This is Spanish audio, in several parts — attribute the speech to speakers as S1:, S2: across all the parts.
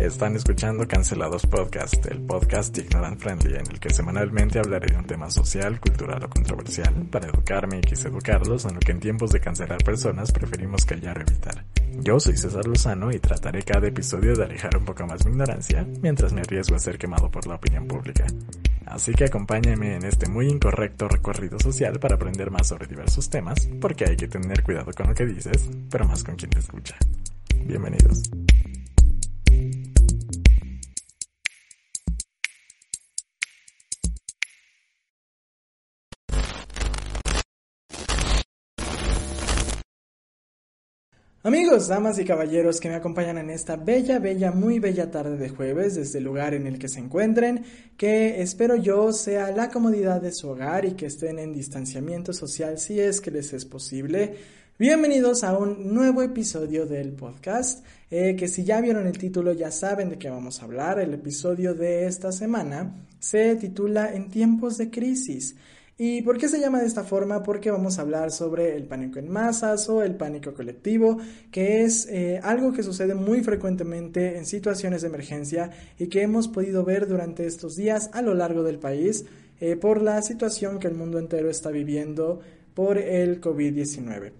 S1: Están escuchando Cancelados Podcast, el podcast ignorant friendly en el que semanalmente hablaré de un tema social, cultural o controversial para educarme y quise educarlos en lo que en tiempos de cancelar personas preferimos callar o evitar. Yo soy César Lozano y trataré cada episodio de alejar un poco más mi ignorancia mientras me arriesgo a ser quemado por la opinión pública. Así que acompáñenme en este muy incorrecto recorrido social para aprender más sobre diversos temas, porque hay que tener cuidado con lo que dices, pero más con quien te escucha. Bienvenidos. Amigos, damas y caballeros que me acompañan en esta bella, bella, muy bella tarde de jueves desde el lugar en el que se encuentren, que espero yo sea la comodidad de su hogar y que estén en distanciamiento social si es que les es posible. Bienvenidos a un nuevo episodio del podcast, eh, que si ya vieron el título ya saben de qué vamos a hablar. El episodio de esta semana se titula En tiempos de crisis. ¿Y por qué se llama de esta forma? Porque vamos a hablar sobre el pánico en masas o el pánico colectivo, que es eh, algo que sucede muy frecuentemente en situaciones de emergencia y que hemos podido ver durante estos días a lo largo del país eh, por la situación que el mundo entero está viviendo por el COVID-19.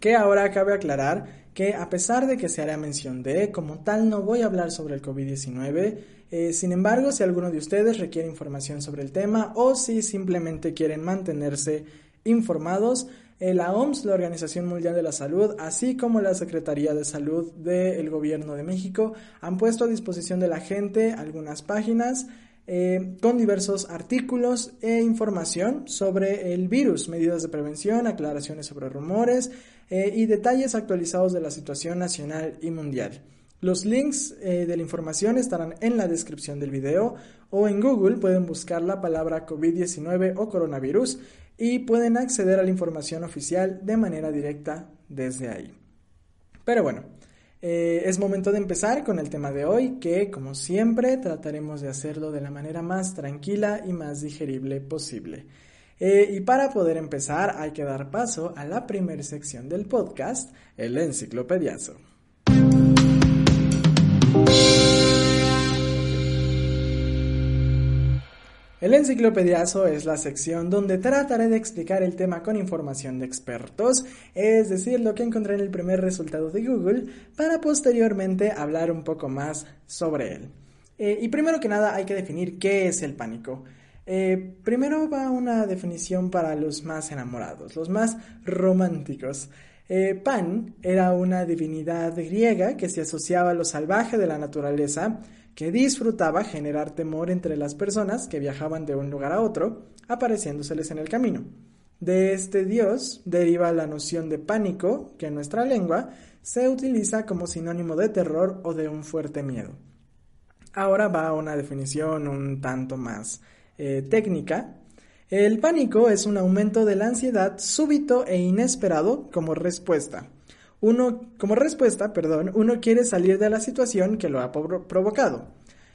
S1: Que ahora cabe aclarar que a pesar de que se hará mención de, como tal no voy a hablar sobre el COVID-19, eh, sin embargo, si alguno de ustedes requiere información sobre el tema o si simplemente quieren mantenerse informados, eh, la OMS, la Organización Mundial de la Salud, así como la Secretaría de Salud del Gobierno de México, han puesto a disposición de la gente algunas páginas eh, con diversos artículos e información sobre el virus, medidas de prevención, aclaraciones sobre rumores y detalles actualizados de la situación nacional y mundial. Los links eh, de la información estarán en la descripción del video o en Google pueden buscar la palabra COVID-19 o coronavirus y pueden acceder a la información oficial de manera directa desde ahí. Pero bueno, eh, es momento de empezar con el tema de hoy que como siempre trataremos de hacerlo de la manera más tranquila y más digerible posible. Eh, y para poder empezar hay que dar paso a la primera sección del podcast, el enciclopediazo. El enciclopediazo es la sección donde trataré de explicar el tema con información de expertos, es decir, lo que encontré en el primer resultado de Google, para posteriormente hablar un poco más sobre él. Eh, y primero que nada hay que definir qué es el pánico. Eh, primero va una definición para los más enamorados, los más románticos. Eh, Pan era una divinidad griega que se asociaba a lo salvaje de la naturaleza, que disfrutaba generar temor entre las personas que viajaban de un lugar a otro, apareciéndoseles en el camino. De este dios deriva la noción de pánico, que en nuestra lengua se utiliza como sinónimo de terror o de un fuerte miedo. Ahora va a una definición un tanto más eh, técnica. El pánico es un aumento de la ansiedad súbito e inesperado como respuesta uno, como respuesta, perdón, uno quiere salir de la situación que lo ha provocado.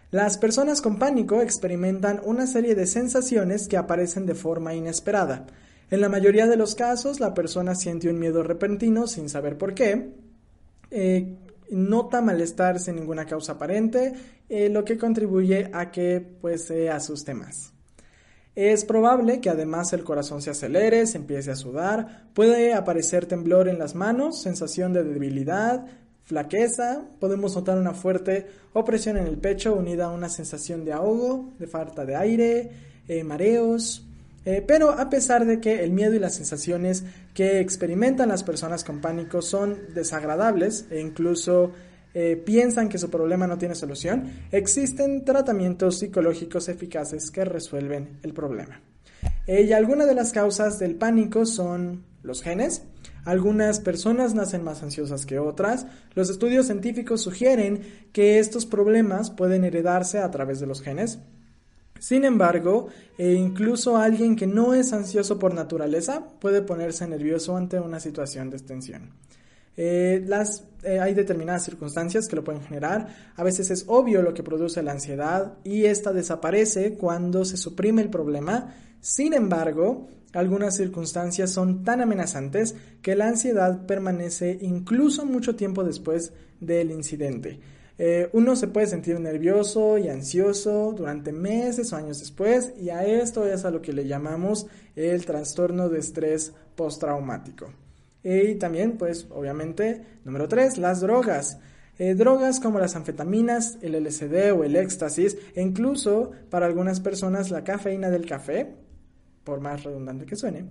S1: Las personas con pánico experimentan una serie de sensaciones que aparecen de forma inesperada. En la mayoría de los casos, la persona siente un miedo repentino sin saber por qué, eh, nota malestar sin ninguna causa aparente, eh, lo que contribuye a que pues, se asuste más. Es probable que además el corazón se acelere, se empiece a sudar, puede aparecer temblor en las manos, sensación de debilidad, flaqueza, podemos notar una fuerte opresión en el pecho unida a una sensación de ahogo, de falta de aire, eh, mareos. Eh, pero a pesar de que el miedo y las sensaciones que experimentan las personas con pánico son desagradables e incluso eh, piensan que su problema no tiene solución, existen tratamientos psicológicos eficaces que resuelven el problema. Eh, y algunas de las causas del pánico son los genes. Algunas personas nacen más ansiosas que otras. Los estudios científicos sugieren que estos problemas pueden heredarse a través de los genes. Sin embargo, e incluso alguien que no es ansioso por naturaleza puede ponerse nervioso ante una situación de extensión. Eh, las, eh, hay determinadas circunstancias que lo pueden generar. A veces es obvio lo que produce la ansiedad y esta desaparece cuando se suprime el problema. Sin embargo, algunas circunstancias son tan amenazantes que la ansiedad permanece incluso mucho tiempo después del incidente. Eh, uno se puede sentir nervioso y ansioso durante meses o años después y a esto es a lo que le llamamos el trastorno de estrés postraumático. Y también, pues, obviamente, número tres, las drogas. Eh, drogas como las anfetaminas, el LSD o el éxtasis, e incluso para algunas personas la cafeína del café, por más redundante que suene,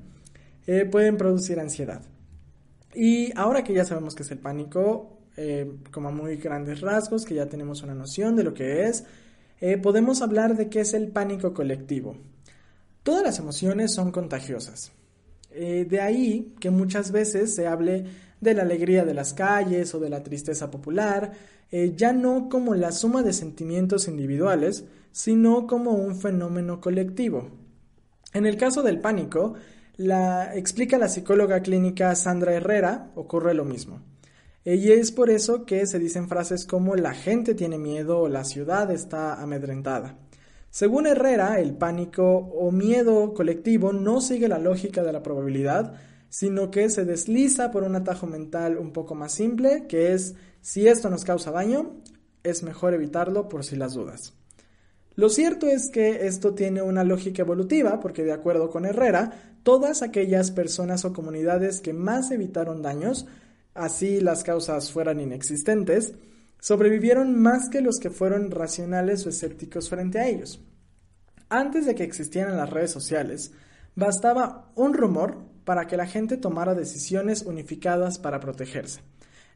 S1: eh, pueden producir ansiedad. Y ahora que ya sabemos que es el pánico, eh, como a muy grandes rasgos, que ya tenemos una noción de lo que es, podemos hablar de qué es el pánico colectivo. Todas las emociones son contagiosas. Eh, de ahí que muchas veces se hable de la alegría de las calles o de la tristeza popular, eh, ya no como la suma de sentimientos individuales, sino como un fenómeno colectivo. En el caso del pánico, la explica la psicóloga clínica Sandra Herrera, ocurre lo mismo. Eh, y es por eso que se dicen frases como la gente tiene miedo o la ciudad está amedrentada. Según Herrera, el pánico o miedo colectivo no sigue la lógica de la probabilidad, sino que se desliza por un atajo mental un poco más simple, que es si esto nos causa daño, es mejor evitarlo por si las dudas. Lo cierto es que esto tiene una lógica evolutiva, porque de acuerdo con Herrera, todas aquellas personas o comunidades que más evitaron daños, así las causas fueran inexistentes, sobrevivieron más que los que fueron racionales o escépticos frente a ellos. Antes de que existieran las redes sociales, bastaba un rumor para que la gente tomara decisiones unificadas para protegerse.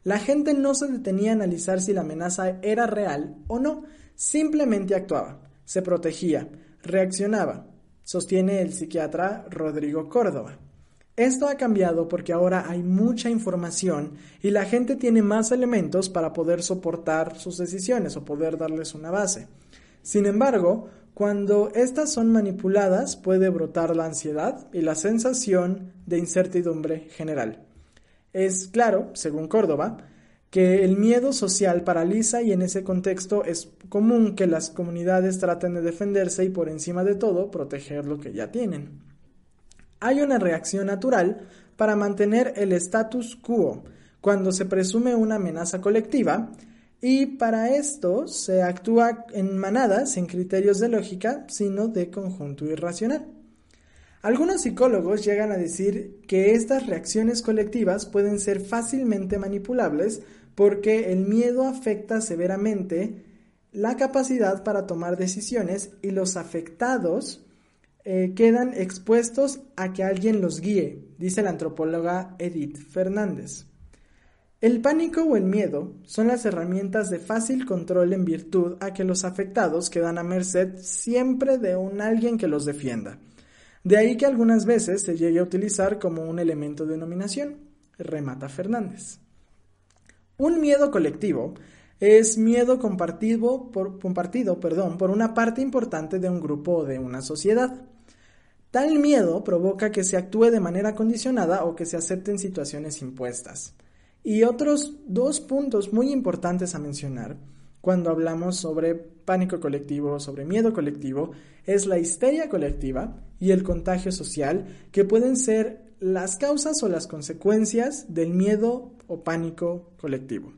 S1: La gente no se detenía a analizar si la amenaza era real o no, simplemente actuaba, se protegía, reaccionaba, sostiene el psiquiatra Rodrigo Córdoba. Esto ha cambiado porque ahora hay mucha información y la gente tiene más elementos para poder soportar sus decisiones o poder darles una base. Sin embargo, cuando estas son manipuladas puede brotar la ansiedad y la sensación de incertidumbre general. Es claro, según Córdoba, que el miedo social paraliza y en ese contexto es común que las comunidades traten de defenderse y por encima de todo proteger lo que ya tienen hay una reacción natural para mantener el status quo cuando se presume una amenaza colectiva y para esto se actúa en manadas sin criterios de lógica, sino de conjunto irracional. Algunos psicólogos llegan a decir que estas reacciones colectivas pueden ser fácilmente manipulables porque el miedo afecta severamente la capacidad para tomar decisiones y los afectados eh, quedan expuestos a que alguien los guíe, dice la antropóloga Edith Fernández. El pánico o el miedo son las herramientas de fácil control en virtud a que los afectados quedan a merced siempre de un alguien que los defienda. De ahí que algunas veces se llegue a utilizar como un elemento de nominación, remata Fernández. Un miedo colectivo es miedo compartido, por, por una parte importante de un grupo o de una sociedad. Tal miedo provoca que se actúe de manera condicionada o que se acepten situaciones impuestas. Y otros dos puntos muy importantes a mencionar cuando hablamos sobre pánico colectivo, sobre miedo colectivo, es la histeria colectiva y el contagio social, que pueden ser las causas o las consecuencias del miedo o pánico colectivo.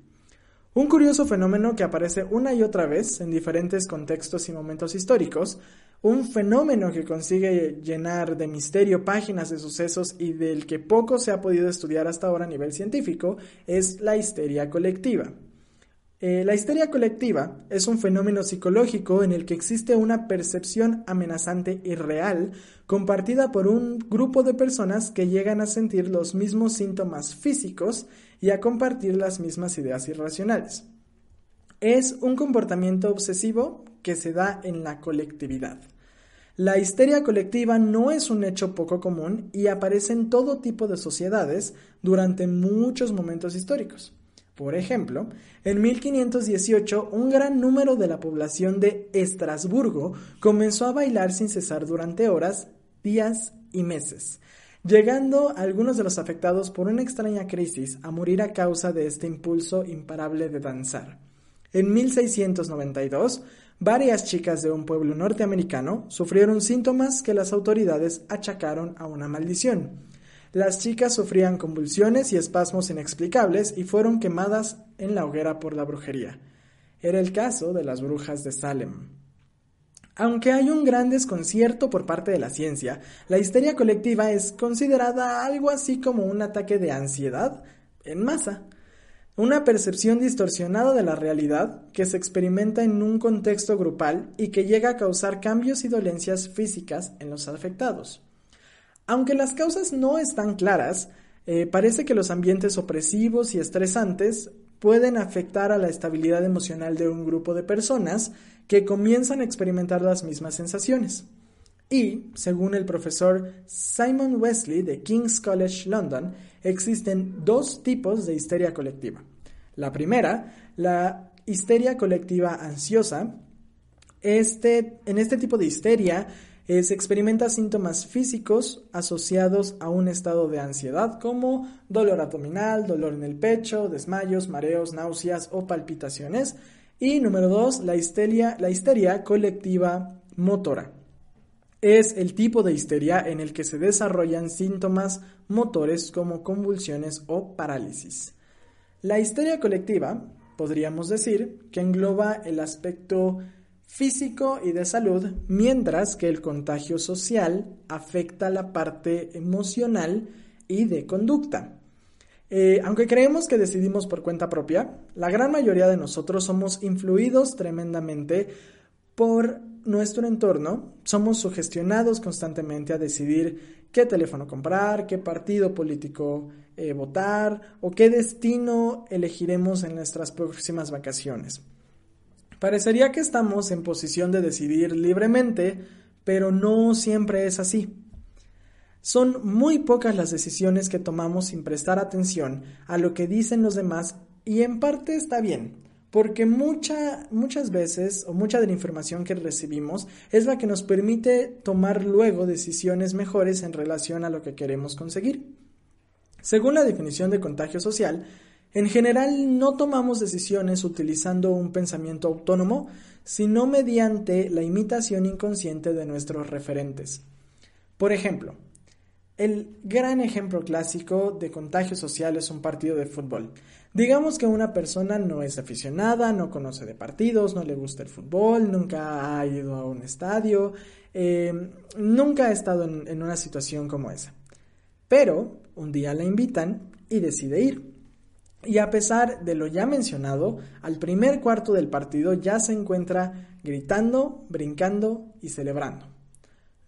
S1: Un curioso fenómeno que aparece una y otra vez en diferentes contextos y momentos históricos un fenómeno que consigue llenar de misterio páginas de sucesos y del que poco se ha podido estudiar hasta ahora a nivel científico es la histeria colectiva. Eh, la histeria colectiva es un fenómeno psicológico en el que existe una percepción amenazante y real compartida por un grupo de personas que llegan a sentir los mismos síntomas físicos y a compartir las mismas ideas irracionales. Es un comportamiento obsesivo que se da en la colectividad. La histeria colectiva no es un hecho poco común y aparece en todo tipo de sociedades durante muchos momentos históricos. Por ejemplo, en 1518 un gran número de la población de Estrasburgo comenzó a bailar sin cesar durante horas, días y meses, llegando algunos de los afectados por una extraña crisis a morir a causa de este impulso imparable de danzar. En 1692, varias chicas de un pueblo norteamericano sufrieron síntomas que las autoridades achacaron a una maldición. Las chicas sufrían convulsiones y espasmos inexplicables y fueron quemadas en la hoguera por la brujería. Era el caso de las brujas de Salem. Aunque hay un gran desconcierto por parte de la ciencia, la histeria colectiva es considerada algo así como un ataque de ansiedad en masa. Una percepción distorsionada de la realidad que se experimenta en un contexto grupal y que llega a causar cambios y dolencias físicas en los afectados. Aunque las causas no están claras, eh, parece que los ambientes opresivos y estresantes pueden afectar a la estabilidad emocional de un grupo de personas que comienzan a experimentar las mismas sensaciones. Y, según el profesor Simon Wesley de King's College London, existen dos tipos de histeria colectiva. La primera, la histeria colectiva ansiosa. Este, en este tipo de histeria eh, se experimenta síntomas físicos asociados a un estado de ansiedad como dolor abdominal, dolor en el pecho, desmayos, mareos, náuseas o palpitaciones. Y número dos, la histeria, la histeria colectiva motora es el tipo de histeria en el que se desarrollan síntomas motores como convulsiones o parálisis. La histeria colectiva, podríamos decir, que engloba el aspecto físico y de salud, mientras que el contagio social afecta la parte emocional y de conducta. Eh, aunque creemos que decidimos por cuenta propia, la gran mayoría de nosotros somos influidos tremendamente por nuestro entorno, somos sugestionados constantemente a decidir qué teléfono comprar, qué partido político eh, votar o qué destino elegiremos en nuestras próximas vacaciones. Parecería que estamos en posición de decidir libremente, pero no siempre es así. Son muy pocas las decisiones que tomamos sin prestar atención a lo que dicen los demás y en parte está bien porque mucha, muchas veces o mucha de la información que recibimos es la que nos permite tomar luego decisiones mejores en relación a lo que queremos conseguir. Según la definición de contagio social, en general no tomamos decisiones utilizando un pensamiento autónomo, sino mediante la imitación inconsciente de nuestros referentes. Por ejemplo, el gran ejemplo clásico de contagio social es un partido de fútbol. Digamos que una persona no es aficionada, no conoce de partidos, no le gusta el fútbol, nunca ha ido a un estadio, eh, nunca ha estado en, en una situación como esa. Pero un día la invitan y decide ir. Y a pesar de lo ya mencionado, al primer cuarto del partido ya se encuentra gritando, brincando y celebrando.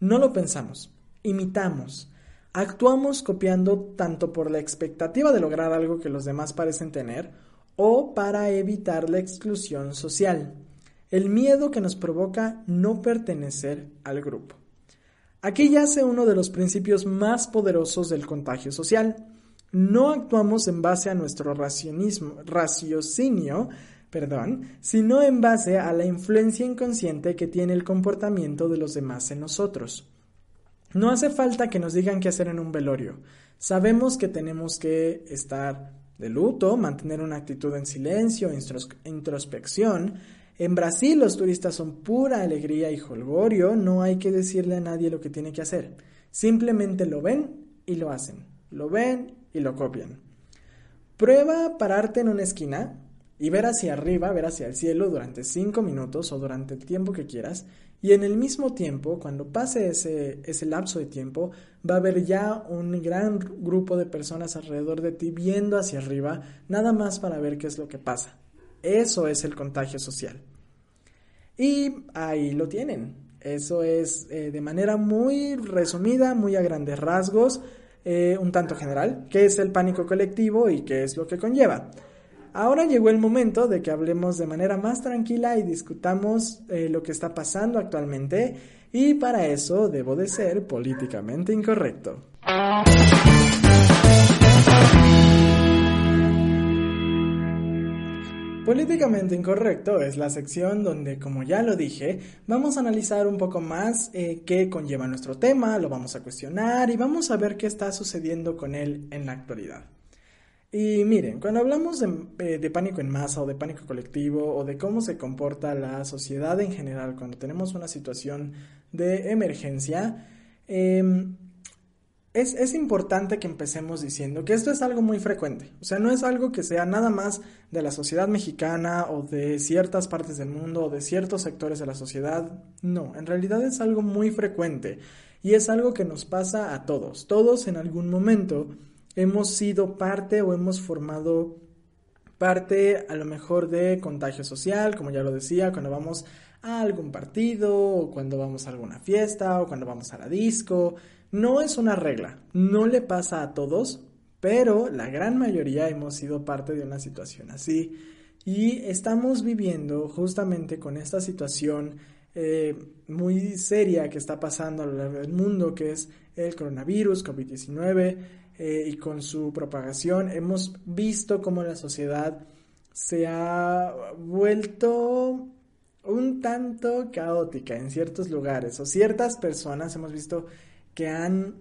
S1: No lo pensamos, imitamos, Actuamos copiando tanto por la expectativa de lograr algo que los demás parecen tener o para evitar la exclusión social, el miedo que nos provoca no pertenecer al grupo. Aquí yace uno de los principios más poderosos del contagio social. No actuamos en base a nuestro raciocinio, perdón, sino en base a la influencia inconsciente que tiene el comportamiento de los demás en nosotros. No hace falta que nos digan qué hacer en un velorio. Sabemos que tenemos que estar de luto, mantener una actitud en silencio, introspección. En Brasil los turistas son pura alegría y holgorio, no hay que decirle a nadie lo que tiene que hacer. Simplemente lo ven y lo hacen. Lo ven y lo copian. Prueba pararte en una esquina y ver hacia arriba, ver hacia el cielo durante cinco minutos o durante el tiempo que quieras y en el mismo tiempo, cuando pase ese, ese lapso de tiempo, va a haber ya un gran grupo de personas alrededor de ti viendo hacia arriba, nada más para ver qué es lo que pasa. Eso es el contagio social. Y ahí lo tienen. Eso es eh, de manera muy resumida, muy a grandes rasgos, eh, un tanto general, qué es el pánico colectivo y qué es lo que conlleva. Ahora llegó el momento de que hablemos de manera más tranquila y discutamos eh, lo que está pasando actualmente y para eso debo de ser políticamente incorrecto. Políticamente Incorrecto es la sección donde, como ya lo dije, vamos a analizar un poco más eh, qué conlleva nuestro tema, lo vamos a cuestionar y vamos a ver qué está sucediendo con él en la actualidad. Y miren, cuando hablamos eh, de, pánico en masa o de pánico colectivo o de cómo se comporta la sociedad en general cuando tenemos una situación de emergencia, em, es, importante que empecemos diciendo que esto es algo muy frecuente. O sea, no es algo que sea nada más de la sociedad mexicana o de ciertas partes del mundo o de ciertos sectores de la sociedad. No, en realidad es algo muy frecuente y es algo que nos pasa a todos. Todos en algún momento hemos sido parte o hemos formado parte a lo mejor de contagio social, como ya lo decía, cuando vamos a algún partido o cuando vamos a alguna fiesta o cuando vamos a la disco. No es una regla, no le pasa a todos, pero la gran mayoría hemos sido parte de una situación así. Y estamos viviendo justamente con esta situación eh, muy seria que está pasando a lo largo del mundo, que es el coronavirus, COVID-19, eh, y con su propagación hemos visto cómo la sociedad se ha vuelto un tanto caótica en ciertos lugares o ciertas personas hemos visto que han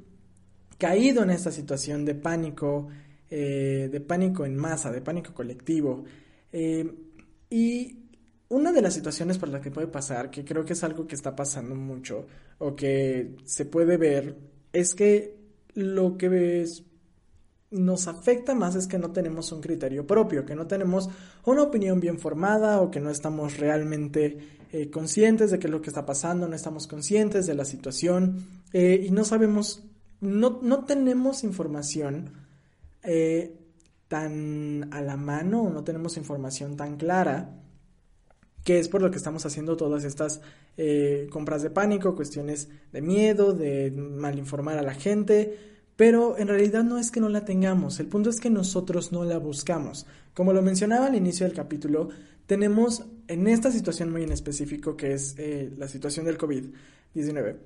S1: caído en esta situación de pánico, eh, de pánico en masa, de pánico colectivo. Eh, y una de las situaciones por las que puede pasar, que creo que es algo que está pasando mucho o que se puede ver, es que lo que nos afecta más es que no tenemos un criterio propio, que no tenemos una opinión bien formada o que no estamos realmente eh, conscientes de qué es lo que está pasando, no estamos conscientes de la situación eh, y no sabemos, no, no tenemos información eh, tan a la mano no tenemos información tan clara que es por lo que estamos haciendo todas estas compras de pánico, cuestiones de miedo, de malinformar a la gente, pero en realidad no es que no la tengamos, el punto es que nosotros no la buscamos. Como lo mencionaba al inicio del capítulo, tenemos en esta situación muy en específico, que es eh, la situación del COVID-19,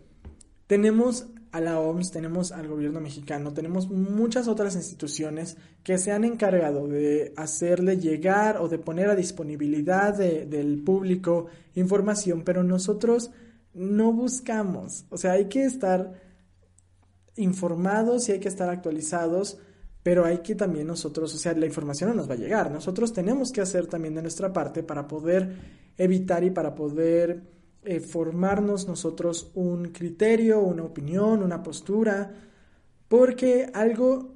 S1: tenemos a la OMS, tenemos al gobierno mexicano, tenemos muchas otras instituciones que se han encargado de hacerle llegar o de poner a disponibilidad del público información, pero nosotros no buscamos. O sea, hay que estar informados y hay que estar actualizados pero hay que también nosotros, o sea, la información no nos va a llegar. Nosotros tenemos que hacer también de nuestra parte para poder evitar y para poder eh, formarnos nosotros un criterio, una opinión, una postura, porque algo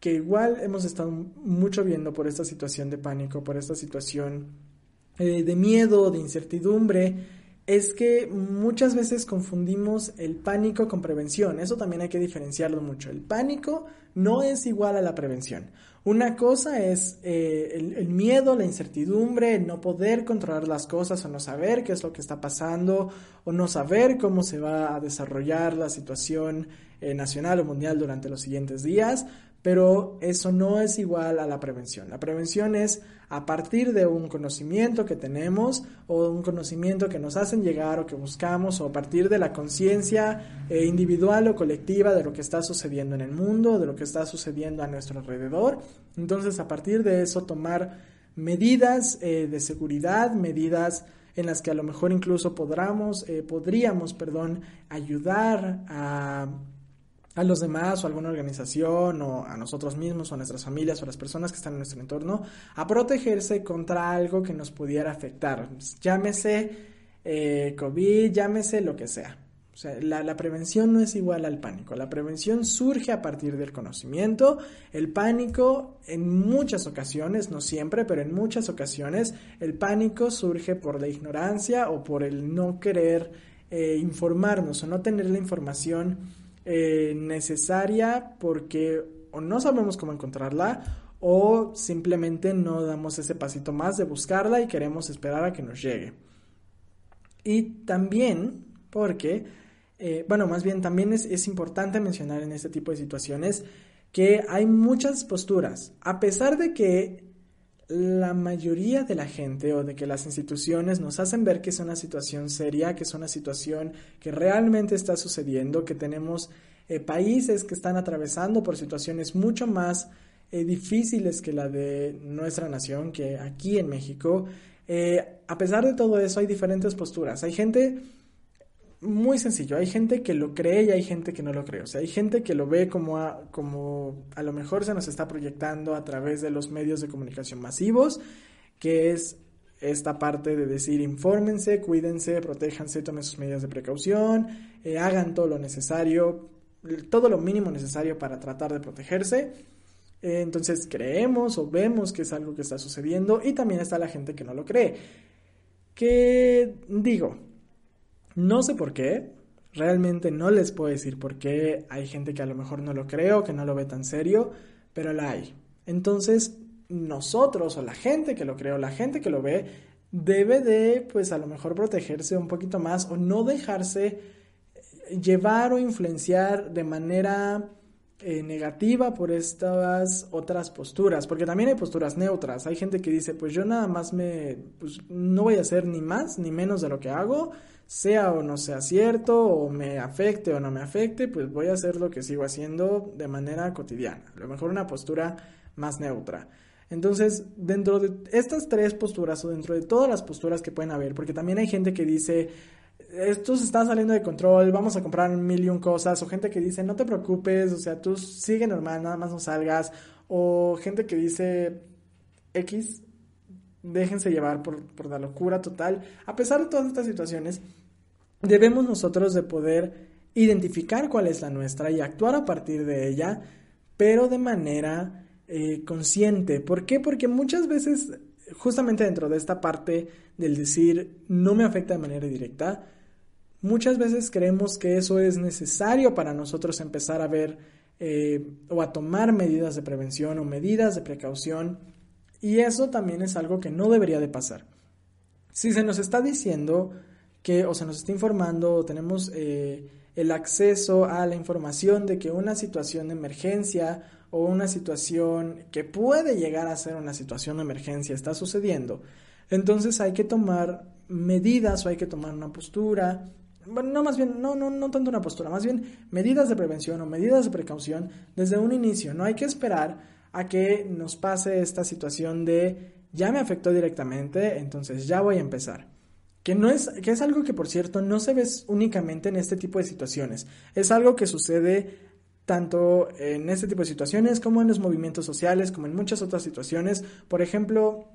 S1: que igual hemos estado mucho viendo por esta situación de pánico, por esta situación eh, de miedo, de incertidumbre, es que muchas veces confundimos el pánico con prevención. Eso también hay que diferenciarlo mucho. El pánico no es igual a la prevención. Una cosa es eh, el, miedo, la incertidumbre, el no poder controlar las cosas o no saber qué es lo que está pasando o no saber cómo se va a desarrollar la situación eh, nacional o mundial durante los siguientes días pero eso no es igual a la prevención. La prevención es a partir de un conocimiento que tenemos o un conocimiento que nos hacen llegar o que buscamos o a partir de la conciencia eh, individual o colectiva de lo que está sucediendo en el mundo, de lo que está sucediendo a nuestro alrededor. Entonces, a partir de eso, tomar medidas eh, de seguridad, medidas en las que a lo mejor incluso podamos, eh, podríamos perdón, ayudar a a los demás o a alguna organización o a nosotros mismos o a nuestras familias o a las personas que están en nuestro entorno a protegerse contra algo que nos pudiera afectar. Llámese eh, COVID, llámese lo que sea. O sea, la, la, prevención no es igual al pánico. La prevención surge a partir del conocimiento. El pánico, en muchas ocasiones, no siempre, pero en muchas ocasiones, el pánico surge por la ignorancia o por el no querer eh, informarnos o no tener la información eh, necesaria porque o no sabemos cómo encontrarla o simplemente no damos ese pasito más de buscarla y queremos esperar a que nos llegue. Y también porque, eh, bueno, más bien también es, es importante mencionar en este tipo de situaciones que hay muchas posturas. A pesar de que la mayoría de la gente o de que las instituciones nos hacen ver que es una situación seria, que es una situación que realmente está sucediendo, que tenemos eh, países que están atravesando por situaciones mucho más eh, difíciles que la de nuestra nación, que aquí en México. Eh, a pesar de todo eso, hay diferentes posturas. Hay gente muy sencillo. Hay gente que lo cree y hay gente que no lo cree. O sea, hay gente que lo ve como a, como a lo mejor se nos está proyectando a través de los medios de comunicación masivos, que es esta parte de decir infórmense, cuídense, protéjanse, tomen sus medidas de precaución, eh, hagan todo lo necesario, todo lo mínimo necesario para tratar de protegerse. Eh, entonces creemos o vemos que es algo que está sucediendo y también está la gente que no lo cree. Que digo, no sé por qué, realmente no les puedo decir por qué. Hay gente que a lo mejor no lo creo, que no lo ve tan serio, pero la hay. Entonces, nosotros o la gente que lo cree o la gente que lo ve debe de, pues a lo mejor protegerse un poquito más o no dejarse llevar o influenciar de manera eh, negativa por estas otras posturas, porque también hay posturas neutras. Hay gente que dice, pues yo nada más me, pues no voy a hacer ni más ni menos de lo que hago, sea o no sea cierto, o me afecte o no me afecte, pues voy a hacer lo que sigo haciendo de manera cotidiana. A lo mejor una postura más neutra. Entonces, dentro de estas tres posturas o dentro de todas las posturas que pueden haber, porque también hay gente que dice, esto se está saliendo de control, vamos a comprar mil y cosas, o gente que dice, no te preocupes, o sea, tú sigue normal, nada más no salgas, o gente que dice, X, déjense llevar por, por la locura total. A pesar de todas estas situaciones, debemos nosotros de poder identificar cuál es la nuestra y actuar a partir de ella, pero de manera eh, consciente. ¿Por qué? Porque muchas veces, justamente dentro de esta parte del decir no me afecta de manera directa, muchas veces creemos que eso es necesario para nosotros empezar a ver eh, o a tomar medidas de prevención o medidas de precaución y eso también es algo que no debería de pasar. Si se nos está diciendo que, o se nos está informando, o tenemos eh, el acceso a la información de que una situación de emergencia o una situación que puede llegar a ser una situación de emergencia está sucediendo, entonces hay que tomar medidas o hay que tomar una postura. Bueno, no más bien, no, no, no tanto una postura, más bien medidas de prevención o medidas de precaución desde un inicio. No hay que esperar a que nos pase esta situación de ya me afectó directamente, entonces ya voy a empezar. Que, no es, que es algo que, por cierto, no se ve únicamente en este tipo de situaciones. Es algo que sucede tanto en este tipo de situaciones como en los movimientos sociales, como en muchas otras situaciones. Por ejemplo,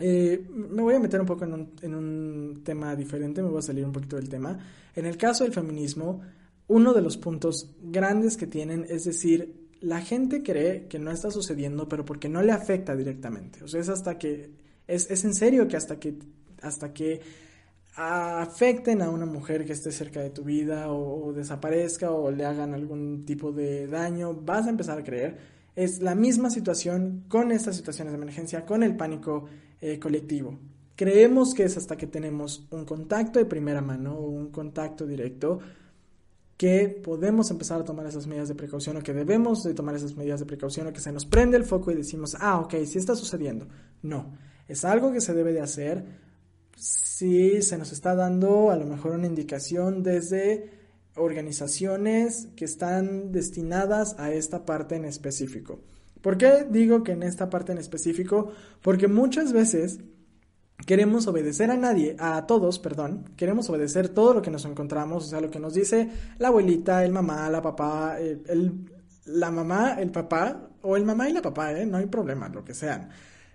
S1: eh, me voy a meter un poco en un, en un tema diferente, me voy a salir un poquito del tema. En el caso del feminismo, uno de los puntos grandes que tienen es decir, la gente cree que no está sucediendo, pero porque no le afecta directamente. O sea, es hasta que, es, es en serio que hasta que, hasta que afecten a una mujer que esté cerca de tu vida o, desaparezca o le hagan algún tipo de daño, vas a empezar a creer. Es la misma situación con estas situaciones de emergencia, con el pánico eh, colectivo. Creemos que es hasta que tenemos un contacto de primera mano o un contacto directo que podemos empezar a tomar esas medidas de precaución o que debemos de tomar esas medidas de precaución o que se nos prende el foco y decimos, ah, ok, sí está sucediendo. No, es algo que se debe de hacer si se nos está dando a lo mejor una indicación desde organizaciones que están destinadas a esta parte en específico. ¿Por qué digo que en esta parte en específico? Porque muchas veces queremos obedecer a nadie, a todos, perdón, queremos obedecer todo lo que nos encontramos, o sea, lo que nos dice la abuelita, el mamá, la papá, el, la mamá, el papá, o el mamá y la papá, ¿eh? no hay problema, lo que sean.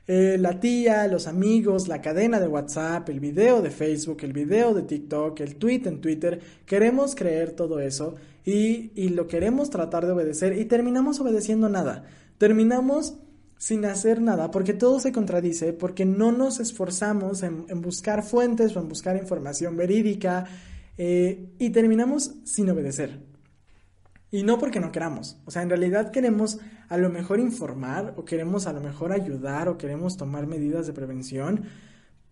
S1: Eh, la tía, los amigos, la cadena de WhatsApp, el video de Facebook, el video de TikTok, el tweet en Twitter, queremos creer todo eso y, y lo queremos tratar de obedecer y terminamos obedeciendo nada. Terminamos sin hacer nada, porque todo se contradice, porque no nos esforzamos en, buscar fuentes o en buscar información verídica eh, y terminamos sin obedecer. Y no porque no queramos, o sea, en realidad queremos a lo mejor informar o queremos a lo mejor ayudar o queremos tomar medidas de prevención,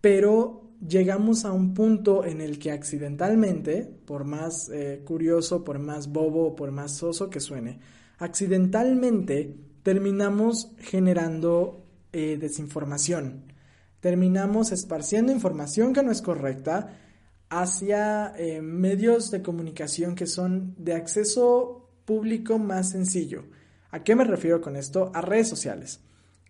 S1: pero llegamos a un punto en el que accidentalmente, por más eh, curioso, por más bobo, por más soso que suene, accidentalmente terminamos generando eh, desinformación. Terminamos esparciendo información que no es correcta hacia eh, medios de comunicación que son de acceso público más sencillo. ¿A qué me refiero con esto? A redes sociales.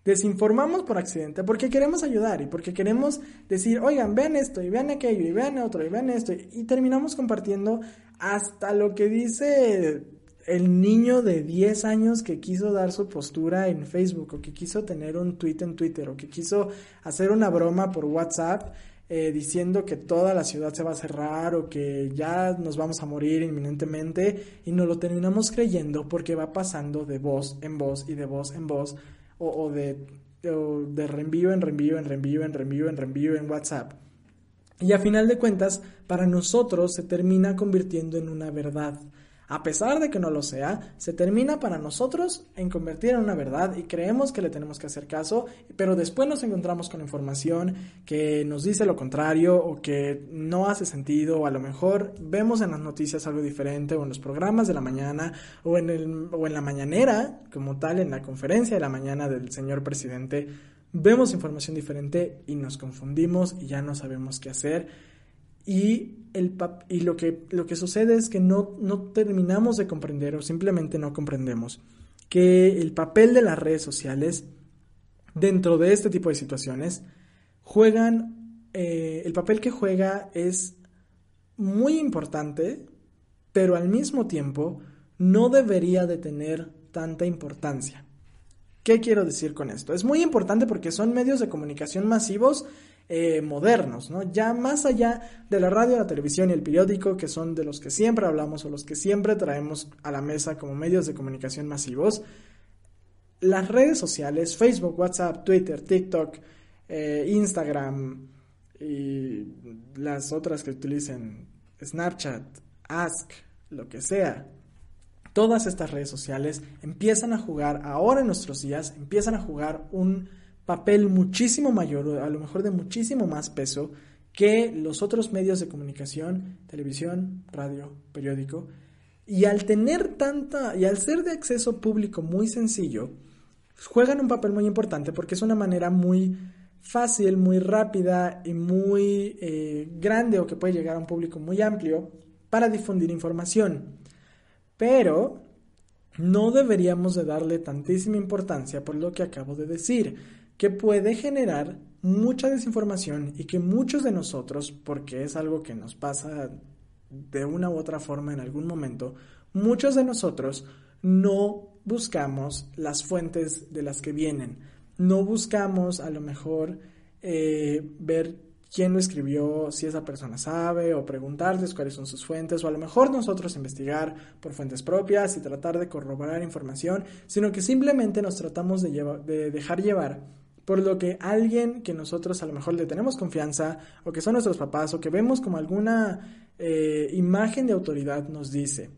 S1: Desinformamos por accidente porque queremos ayudar y porque queremos decir, oigan, vean esto y vean aquello y vean otro y vean esto y terminamos compartiendo hasta lo que dice el niño de 10 años que quiso dar su postura en Facebook o que quiso tener un tweet en Twitter o que quiso hacer una broma por WhatsApp eh, diciendo que toda la ciudad se va a cerrar o que ya nos vamos a morir inminentemente y nos lo terminamos creyendo porque va pasando de voz en voz y de voz en voz o, de, de reenvío en reenvío en reenvío en reenvío en reenvío en WhatsApp. Y a final de cuentas, para nosotros se termina convirtiendo en una verdad. A pesar de que no lo sea, se termina para nosotros en convertir en una verdad y creemos que le tenemos que hacer caso, pero después nos encontramos con información que nos dice lo contrario o que no hace sentido. O a lo mejor vemos en las noticias algo diferente o en los programas de la mañana o en, el, la mañanera como tal, en la conferencia de la mañana del señor presidente, vemos información diferente y nos confundimos y ya no sabemos qué hacer y, el y lo, que, lo que sucede es que no, no terminamos de comprender o simplemente no comprendemos que el papel de las redes sociales dentro de este tipo de situaciones juegan, eh, el papel que juega es muy importante, pero al mismo tiempo no debería de tener tanta importancia. ¿Qué quiero decir con esto? Es muy importante porque son medios de comunicación masivos eh, modernos, ¿no? Ya más allá de la radio, la televisión y el periódico, que son de los que siempre hablamos o los que siempre traemos a la mesa como medios de comunicación masivos, las redes sociales, Facebook, WhatsApp, Twitter, TikTok, eh, Instagram y las otras que utilicen, Snapchat, Ask, lo que sea, todas estas redes sociales empiezan a jugar, ahora en nuestros días, empiezan a jugar un papel muchísimo mayor, a lo mejor de muchísimo más peso que los otros medios de comunicación, televisión, radio, periódico. Y al tener tanta, y al ser de acceso público muy sencillo, juegan un papel muy importante porque es una manera muy fácil, muy rápida y muy eh, grande o que puede llegar a un público muy amplio para difundir información. Pero no deberíamos de darle tantísima importancia por lo que acabo de decir que puede generar mucha desinformación y que muchos de nosotros, porque es algo que nos pasa de una u otra forma en algún momento, muchos de nosotros no buscamos las fuentes de las que vienen, no buscamos a lo mejor eh, ver quién lo escribió, si esa persona sabe, o preguntarles cuáles son sus fuentes, o a lo mejor nosotros investigar por fuentes propias y tratar de corroborar información, sino que simplemente nos tratamos de, de dejar llevar por lo que alguien que nosotros a lo mejor le tenemos confianza, o que son nuestros papás, o que vemos como alguna eh, imagen de autoridad nos dice.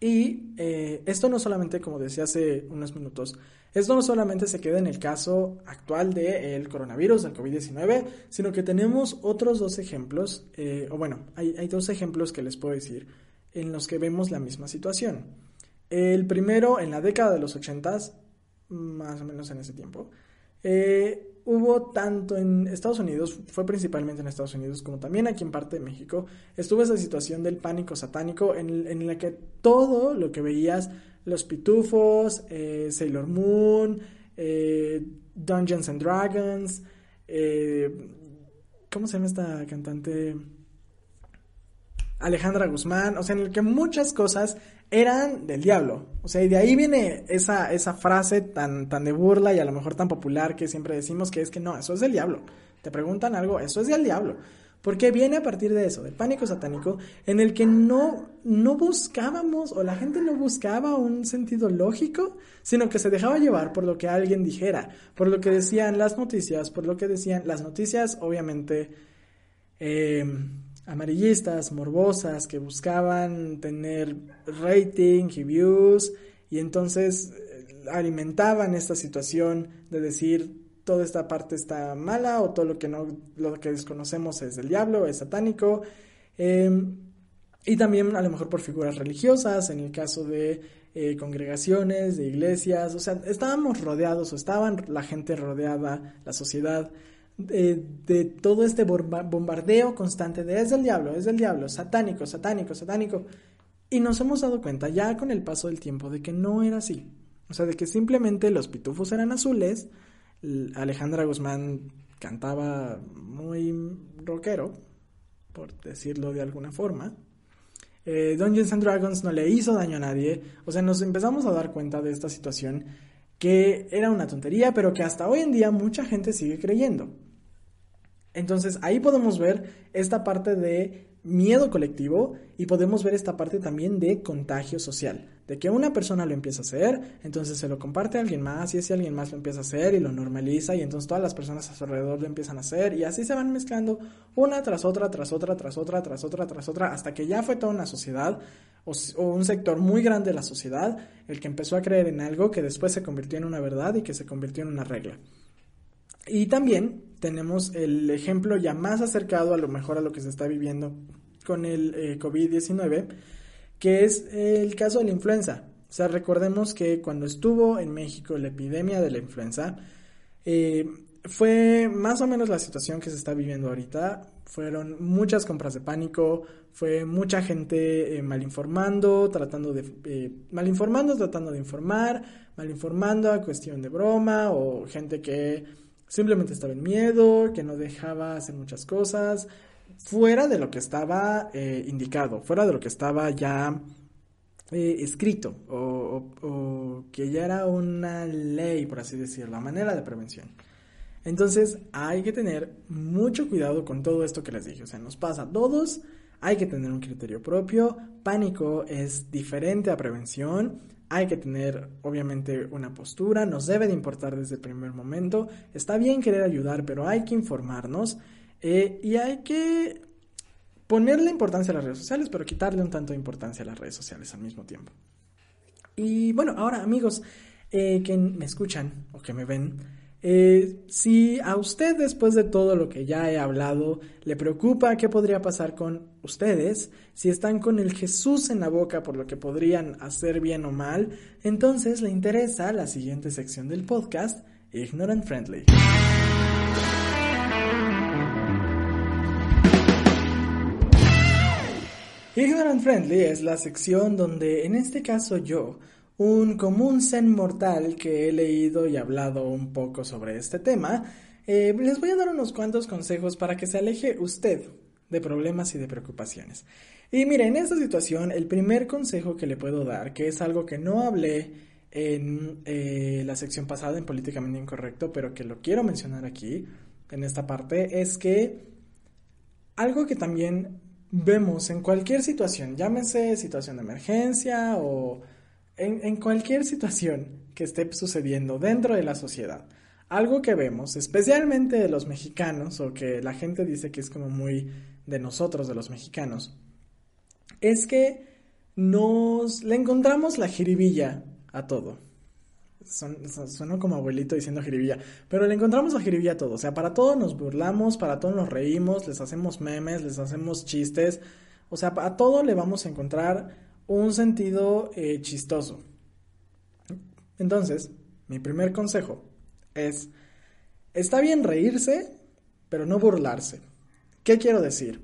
S1: Y eh, esto no solamente, como decía hace unos minutos, esto no solamente se queda en el caso actual del coronavirus, del COVID-19, sino que tenemos otros dos ejemplos, eh, o bueno, hay, hay dos ejemplos que les puedo decir, en los que vemos la misma situación. El primero, en la década de los 80, más o menos en ese tiempo, eh, hubo tanto en Estados Unidos, fue principalmente en Estados Unidos, como también aquí en parte de México, estuvo esa situación del pánico satánico en, la que todo lo que veías, los pitufos, eh, Sailor Moon, eh, Dungeons and Dragons, ¿cómo se llama esta cantante? Alejandra Guzmán, o sea, en el que muchas cosas eran del diablo. O sea, y de ahí viene esa, esa frase tan, tan de burla y a lo mejor tan popular que siempre decimos que es que no, eso es del diablo. Te preguntan algo, eso es del diablo. Porque viene a partir de eso, del pánico satánico, en el que no, no buscábamos, o la gente no buscaba un sentido lógico, sino que se dejaba llevar por lo que alguien dijera, por lo que decían las noticias, por lo que decían las noticias, obviamente, eh, amarillistas, morbosas, que buscaban tener rating y views y entonces eh, alimentaban esta situación de decir toda esta parte está mala o todo lo que no lo que desconocemos es del diablo, es satánico. Em, y también a lo mejor por figuras religiosas, en el caso de eh, congregaciones, de iglesias, o sea, estábamos rodeados o estaban la gente rodeada, la sociedad, de, todo este bombardeo constante de es del diablo, es del diablo, satánico, satánico, satánico. Y nos hemos dado cuenta ya con el paso del tiempo de que no era así. O sea, de que simplemente los pitufos eran azules, Alejandra Guzmán cantaba muy rockero, por decirlo de alguna forma. Eh, Dungeons Dragons no le hizo daño a nadie. O sea, nos empezamos a dar cuenta de esta situación que era una tontería, pero que hasta hoy en día mucha gente sigue creyendo. Entonces ahí podemos ver esta parte de miedo colectivo y podemos ver esta parte también de contagio social, de que una persona lo empieza a hacer, entonces se lo comparte a alguien más y ese alguien más lo empieza a hacer y lo normaliza y entonces todas las personas a su alrededor lo empiezan a hacer y así se van mezclando una tras otra, tras otra, tras otra, tras otra, tras otra, hasta que ya fue toda una sociedad o, un sector muy grande de la sociedad el que empezó a creer en algo que después se convirtió en una verdad y que se convirtió en una regla. Y también tenemos el ejemplo ya más acercado a lo mejor a lo que se está viviendo con el eh, COVID-19, que es el caso de la influenza. O sea, recordemos que cuando estuvo en México la epidemia de la influenza, eh, fue más o menos la situación que se está viviendo ahorita. Fueron muchas compras de pánico, fue mucha gente eh, malinformando, tratando de malinformando, tratando de informar, malinformando a cuestión de broma o gente que simplemente estaba en miedo, que no dejaba hacer muchas cosas, fuera de lo que estaba eh, indicado, fuera de lo que estaba ya eh, escrito o, o, que ya era una ley, por así decirlo, la manera de prevención. Entonces hay que tener mucho cuidado con todo esto que les dije, o sea, nos pasa a todos, hay que tener un criterio propio, pánico es diferente a prevención, hay que tener obviamente una postura, nos debe de importar desde el primer momento, está bien querer ayudar, pero hay que informarnos eh, y hay que ponerle importancia a las redes sociales, pero quitarle un tanto de importancia a las redes sociales al mismo tiempo. Y bueno, ahora amigos eh, que me escuchan o que me ven, eh, si a usted después de todo lo que ya he hablado le preocupa qué podría pasar con ustedes, si están con el Jesús en la boca por lo que podrían hacer bien o mal, entonces le interesa la siguiente sección del podcast, Ignorant Friendly. Ignorant Friendly es la sección donde en este caso yo un común zen mortal que he leído y hablado un poco sobre este tema, eh, les voy a dar unos cuantos consejos para que se aleje usted de problemas y de preocupaciones. Y mire, en esta situación, el primer consejo que le puedo dar, que es algo que no hablé en eh, la sección pasada en Políticamente Incorrecto, pero que lo quiero mencionar aquí, en esta parte, es que algo que también vemos en cualquier situación, llámese situación de emergencia o en, cualquier situación que esté sucediendo dentro de la sociedad, algo que vemos, especialmente de los mexicanos, o que la gente dice que es como muy de nosotros, de los mexicanos, es que nos le encontramos la jiribilla a todo. suena como abuelito diciendo jiribilla, pero le encontramos la jiribilla a todo. O sea, para todo nos burlamos, para todo nos reímos, les hacemos memes, les hacemos chistes. O sea, a todo le vamos a encontrar un sentido eh, chistoso. Entonces, mi primer consejo es, está bien reírse, pero no burlarse. ¿Qué quiero decir?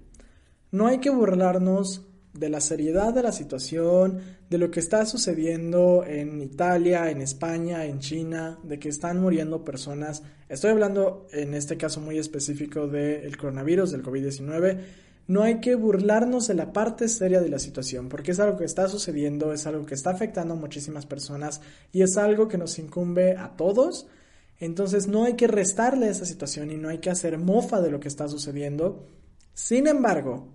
S1: No hay que burlarnos de la seriedad de la situación, de lo que está sucediendo en Italia, en España, en China, de que están muriendo personas. Estoy hablando en este caso muy específico del coronavirus, del COVID-19 no hay que burlarnos de la parte seria de la situación, porque es algo que está sucediendo, es algo que está afectando a muchísimas personas y es algo que nos incumbe a todos. Entonces no hay que restarle esa situación y no hay que hacer mofa de lo que está sucediendo. Sin embargo,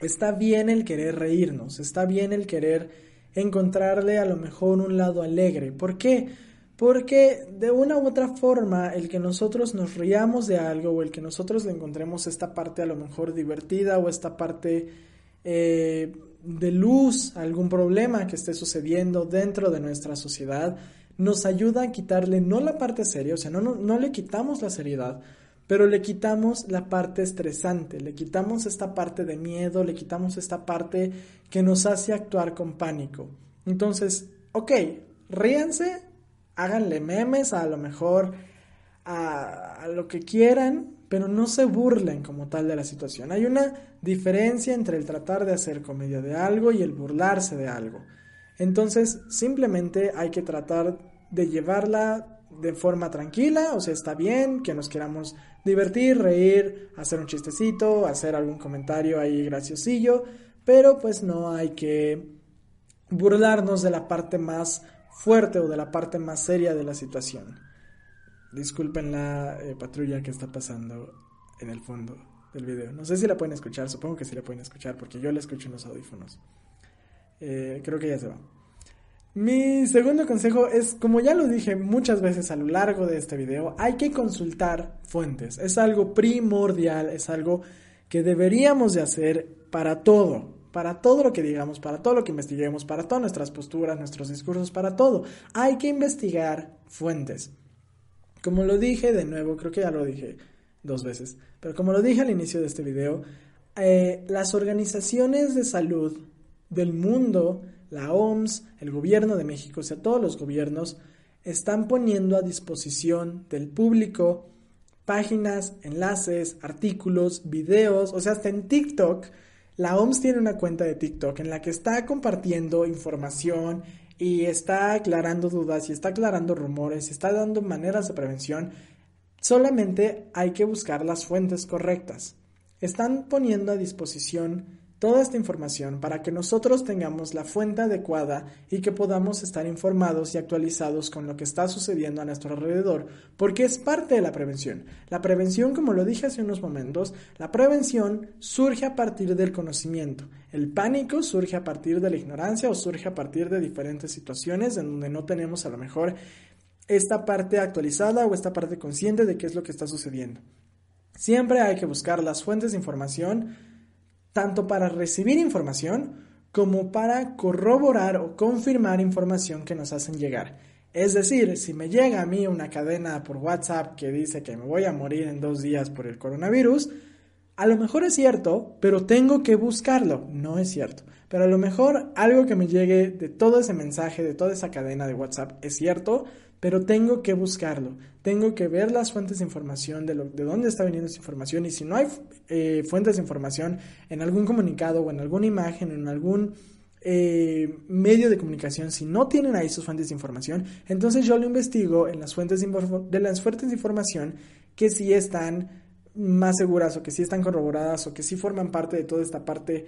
S1: está bien el querer reírnos, está bien el querer encontrarle a lo mejor un lado alegre. ¿Por qué? Porque de una u otra forma, el que nosotros nos riamos de algo o el que nosotros le encontremos esta parte a lo mejor divertida o esta parte eh, de luz algún problema que esté sucediendo dentro de nuestra sociedad, nos ayuda a quitarle no la parte seria, o sea, no, no, no le quitamos la seriedad, pero le quitamos la parte estresante, le quitamos esta parte de miedo, le quitamos esta parte que nos hace actuar con pánico. Entonces, ok, ríanse, háganle memes a lo mejor a, lo que quieran, pero no se burlen como tal de la situación. Hay una diferencia entre el tratar de hacer comedia de algo y el burlarse de algo. Entonces, simplemente hay que tratar de llevarla de forma tranquila, o sea, está bien que nos queramos divertir, reír, hacer un chistecito, hacer algún comentario ahí graciosillo, pero pues no hay que burlarnos de la parte más fuerte o de la parte más seria de la situación. Disculpen la eh, patrulla que está pasando en el fondo del video. No sé si la pueden escuchar, supongo que sí la pueden escuchar porque yo la escucho en los audífonos. Eh, creo que ya se va. Mi segundo consejo es, como ya lo dije muchas veces a lo largo de este video, hay que consultar fuentes. Es algo primordial, es algo que deberíamos de hacer para todo, para todo lo que digamos, para todo lo que investiguemos, para todas nuestras posturas, nuestros discursos, para todo. Hay que investigar fuentes. Como lo dije de nuevo, creo que ya lo dije dos veces, pero como lo dije al inicio de este video, eh, las organizaciones de salud del mundo la OMS, el gobierno de México, o sea, todos los gobiernos están poniendo a disposición del público páginas, enlaces, artículos, videos, o sea, hasta en TikTok. La OMS tiene una cuenta de TikTok en la que está compartiendo información y está aclarando dudas y está aclarando rumores, está dando maneras de prevención. Solamente hay que buscar las fuentes correctas. Están poniendo a disposición toda esta información para que nosotros tengamos la fuente adecuada y que podamos estar informados y actualizados con lo que está sucediendo a nuestro alrededor, porque es parte de la prevención. La prevención, como lo dije hace unos momentos, la prevención surge a partir del conocimiento. El pánico surge a partir de la ignorancia o surge a partir de diferentes situaciones en donde no tenemos a lo mejor esta parte actualizada o esta parte consciente de qué es lo que está sucediendo. Siempre hay que buscar las fuentes de información tanto para recibir información como para corroborar o confirmar información que nos hacen llegar. Es decir, si me llega a mí una cadena por WhatsApp que dice que me voy a morir en dos días por el coronavirus, a lo mejor es cierto, pero tengo que buscarlo. No es cierto. Pero a lo mejor algo que me llegue de todo ese mensaje, de toda esa cadena de WhatsApp, es cierto, pero tengo que buscarlo, tengo que ver las fuentes de información de, de dónde está viniendo esa información. Y si no hay eh, fuentes de información en algún comunicado o en alguna imagen, en algún eh, medio de comunicación, si no tienen ahí sus fuentes de información, entonces yo lo investigo en las fuentes de, las fuentes de información que sí están más seguras o que sí están corroboradas o que sí forman parte de toda esta parte,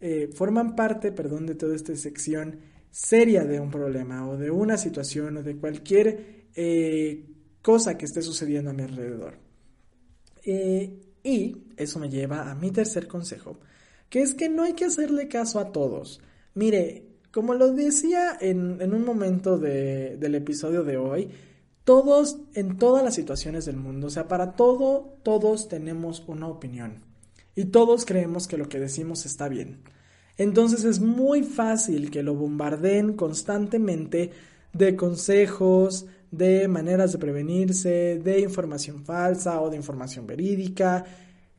S1: eh, forman parte, perdón, de toda esta sección seria de un problema o de una situación o de cualquier eh, cosa que esté sucediendo a mi alrededor. Eh, y eso me lleva a mi tercer consejo, que es que no hay que hacerle caso a todos. Mire, como lo decía en, un momento del episodio de hoy, todos, en todas las situaciones del mundo, o sea, para todo, todos tenemos una opinión. Y todos creemos que lo que decimos está bien. Entonces es muy fácil que lo bombardeen constantemente de consejos, de maneras de prevenirse, de información falsa o de información verídica.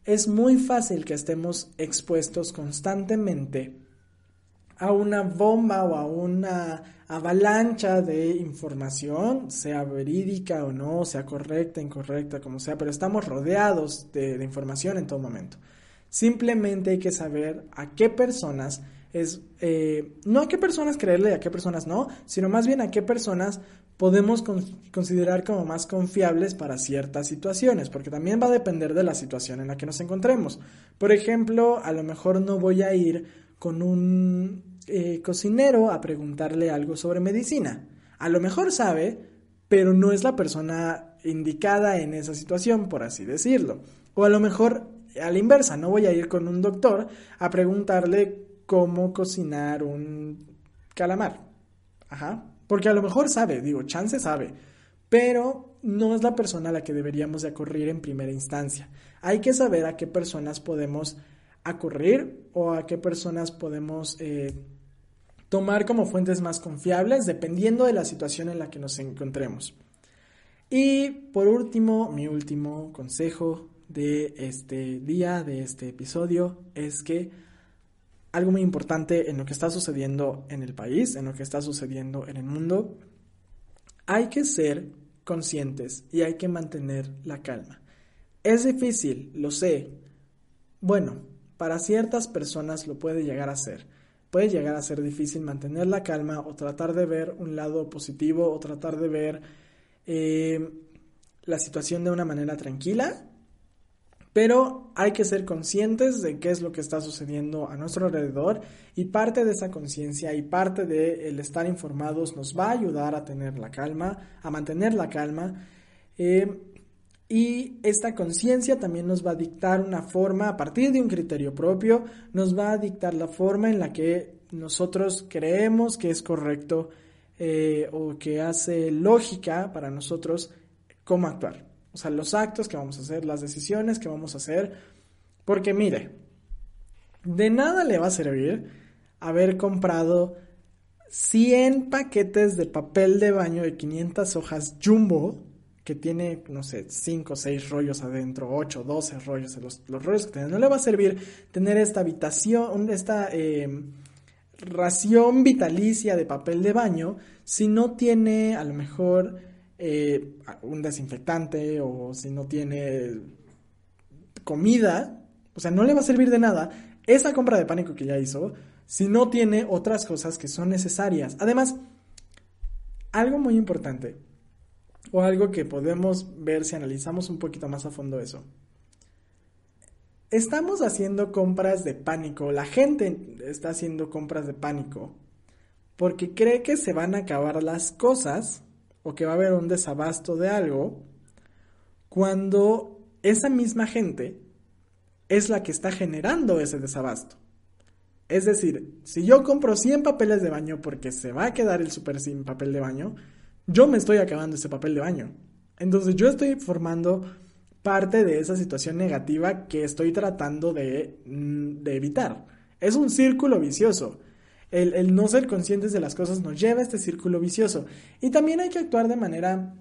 S1: Es muy fácil que estemos expuestos constantemente a una bomba o a una avalancha de información, sea verídica o no, sea correcta, incorrecta, como sea, pero estamos rodeados de, de información en todo momento. Simplemente hay que saber a qué personas es, eh, no a qué personas creerle y a qué personas no, sino más bien a qué personas podemos considerar como más confiables para ciertas situaciones, porque también va a depender de la situación en la que nos encontremos. Por ejemplo, a lo mejor no voy a ir con un eh, cocinero a preguntarle algo sobre medicina. A lo mejor sabe, pero no es la persona indicada en esa situación, por así decirlo. O a lo mejor a la inversa, no voy a ir con un doctor a preguntarle cómo cocinar un calamar. Ajá. Porque a lo mejor sabe, digo, chance sabe, pero no es la persona a la que deberíamos de acudir en primera instancia. Hay que saber a qué personas podemos acudir o a qué personas podemos eh, tomar como fuentes más confiables dependiendo de la situación en la que nos encontremos. Y por último, mi último consejo de este día, de este episodio, es que algo muy importante en lo que está sucediendo en el país, en lo que está sucediendo en el mundo. Hay que ser conscientes y hay que mantener la calma. Es difícil, lo sé. Bueno, para ciertas personas lo puede llegar a ser. Puede llegar a ser difícil mantener la calma o tratar de ver un lado positivo o tratar de ver eh, la situación de una manera tranquila pero hay que ser conscientes de qué es lo que está sucediendo a nuestro alrededor y parte de esa conciencia y parte de el estar informados nos va a ayudar a tener la calma, a mantener la calma. Eh, y esta conciencia también nos va a dictar una forma, a partir de un criterio propio, nos va a dictar la forma en la que nosotros creemos que es correcto eh, o que hace lógica para nosotros cómo actuar. O sea, los actos que vamos a hacer, las decisiones que vamos a hacer. Porque mire, de nada le va a servir haber comprado 100 paquetes de papel de baño de 500 hojas jumbo que tiene, no sé, 5 o 6 rollos adentro, 8, 12 rollos, los, los rollos que tiene. No le va a servir tener esta habitación, esta em, ración vitalicia de papel de baño si no tiene a lo mejor eh, un desinfectante o si no tiene comida, o sea, no le va a servir de nada esa compra de pánico que ya hizo si no tiene otras cosas que son necesarias. Además, algo muy importante, o algo que podemos ver si analizamos un poquito más a fondo eso. Estamos haciendo compras de pánico, la gente está haciendo compras de pánico porque cree que se van a acabar las cosas o que va a haber un desabasto de algo cuando esa misma gente es la que está generando ese desabasto. Es decir, si yo compro 100 papeles de baño porque se va a quedar el super sin papel de baño, yo me estoy acabando ese papel de baño. Entonces yo estoy formando parte de esa situación negativa que estoy tratando de, mm, de evitar. Es un círculo vicioso. El, no ser conscientes de las cosas nos lleva a este círculo vicioso. Y también hay que actuar de manera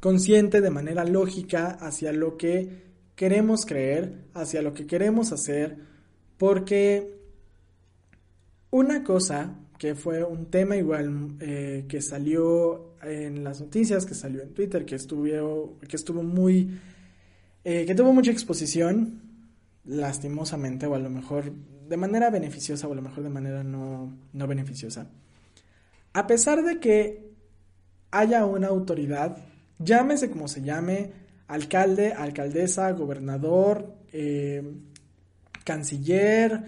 S1: consciente, de manera lógica, hacia lo que queremos creer, hacia lo que queremos hacer, porque una cosa que fue un tema igual eh, que salió en las noticias, que salió en Twitter, que estuvo, que estuvo muy, eh, que tuvo mucha exposición, lastimosamente, o a lo mejor de manera beneficiosa o a lo mejor de manera no, no beneficiosa. A pesar de que haya una autoridad, llámese como se llame, alcalde, alcaldesa, gobernador, eh, canciller,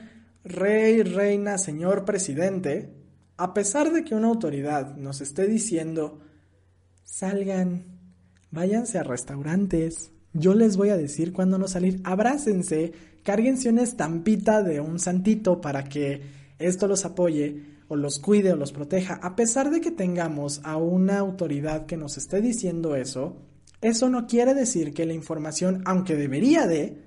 S1: rey, reina, señor presidente, a pesar de que una autoridad nos esté diciendo, salgan, váyanse a restaurantes, yo les voy a decir cuándo no salir, abrácense, cárguense una estampita de un santito para que esto los apoye o los cuide o los proteja, a pesar de que tengamos a una autoridad que nos esté diciendo eso, eso no quiere decir que la información, aunque debería de,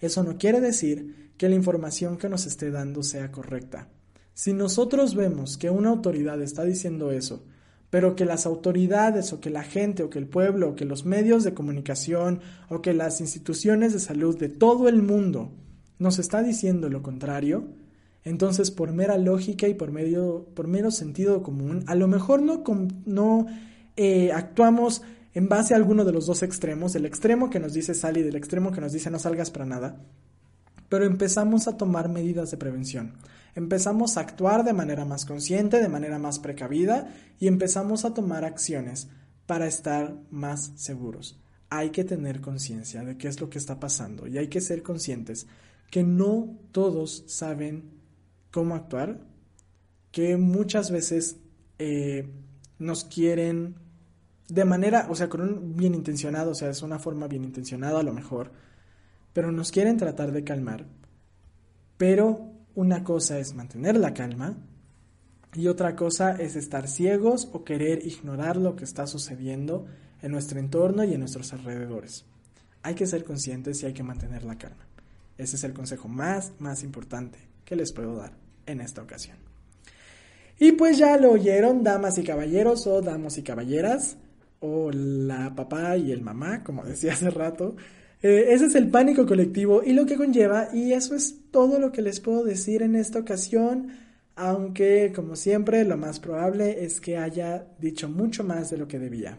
S1: eso no quiere decir que la información que nos esté dando sea correcta. Si nosotros vemos que una autoridad está diciendo eso, pero que las autoridades o que la gente o que el pueblo o que los medios de comunicación o que las instituciones de salud de todo el mundo nos está diciendo lo contrario, entonces por mera lógica y por, medio, por mero sentido común, a lo mejor no, no eh, actuamos en base a alguno de los dos extremos, el extremo que nos dice sal y del extremo que nos dice no salgas para nada, pero empezamos a tomar medidas de prevención. Empezamos a actuar de manera más consciente, de manera más precavida y empezamos a tomar acciones para estar más seguros. Hay que tener conciencia de qué es lo que está pasando y hay que ser conscientes que no todos saben cómo actuar, que muchas veces eh, nos quieren de manera, o sea, con un bien intencionado, o sea, es una forma bien intencionada a lo mejor, pero nos quieren tratar de calmar. Pero una cosa es mantener la calma y otra cosa es estar ciegos o querer ignorar lo que está sucediendo en nuestro entorno y en nuestros alrededores. Hay que ser conscientes y hay que mantener la calma. Ese es el consejo más, más importante que les puedo dar en esta ocasión. Y pues ya lo oyeron, damas y caballeros o damos y caballeras, o la papá y el mamá, como decía hace rato. Eh, ese es el pánico colectivo y lo que conlleva, y eso es todo lo que les puedo decir en esta ocasión, aunque como siempre lo más probable es que haya dicho mucho más de lo que debía.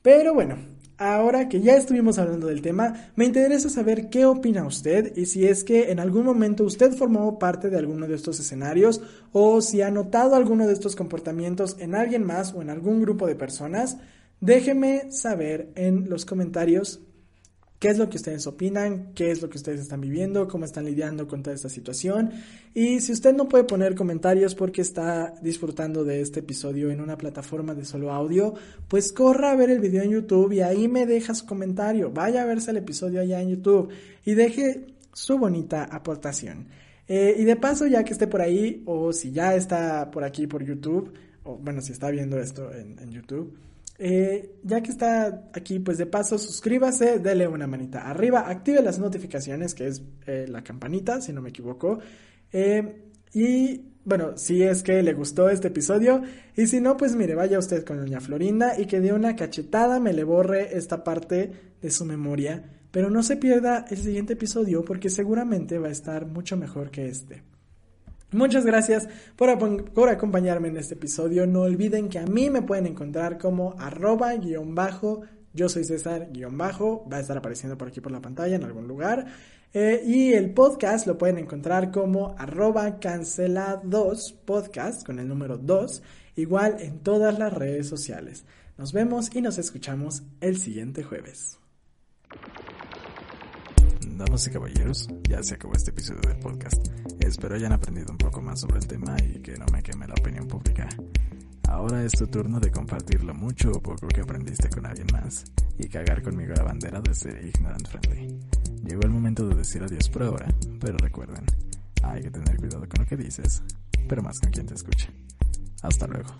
S1: Pero bueno, ahora que ya estuvimos hablando del tema, me interesa saber qué opina usted y si es que en algún momento usted formó parte de alguno de estos escenarios o si ha notado alguno de estos comportamientos en alguien más o en algún grupo de personas. Déjeme saber en los comentarios qué es lo que ustedes opinan, qué es lo que ustedes están viviendo, cómo están lidiando con toda esta situación. Y si usted no puede poner comentarios porque está disfrutando de este episodio en una plataforma de solo audio, pues corra a ver el video en YouTube y ahí me deja su comentario. Vaya a verse el episodio allá en YouTube y deje su bonita aportación. Eh, y de paso, ya que esté por ahí, o si ya está por aquí por YouTube, o bueno, si está viendo esto en, en YouTube, eh, ya que está aquí, pues de paso, suscríbase, dele una manita arriba, active las notificaciones, que es eh, la campanita, si no me equivoco. Eh, y bueno, si es que le gustó este episodio, y si no, pues mire, vaya usted con doña Florinda y que de una cachetada me le borre esta parte de su memoria. Pero no se pierda el siguiente episodio porque seguramente va a estar mucho mejor que este. Muchas gracias por, acompañarme en este episodio. No olviden que a mí me pueden encontrar como arroba guion bajo. Yo soy César guion bajo. Va a estar apareciendo por aquí por la pantalla en algún lugar. Eh, y el podcast lo pueden encontrar como arroba cancelados podcast con el número 2. Igual en todas las redes sociales. Nos vemos y nos escuchamos el siguiente jueves.
S2: Damas y caballeros, ya se acabó este episodio del podcast. Espero hayan aprendido un poco más sobre el tema y que no me queme la opinión pública. Ahora es tu turno de compartirlo mucho o poco que aprendiste con alguien más y cagar conmigo la bandera de ser ignorant friendly. Llegó el momento de decir adiós por ahora, pero recuerden, hay que tener cuidado con lo que dices, pero más con quien te escucha. Hasta luego.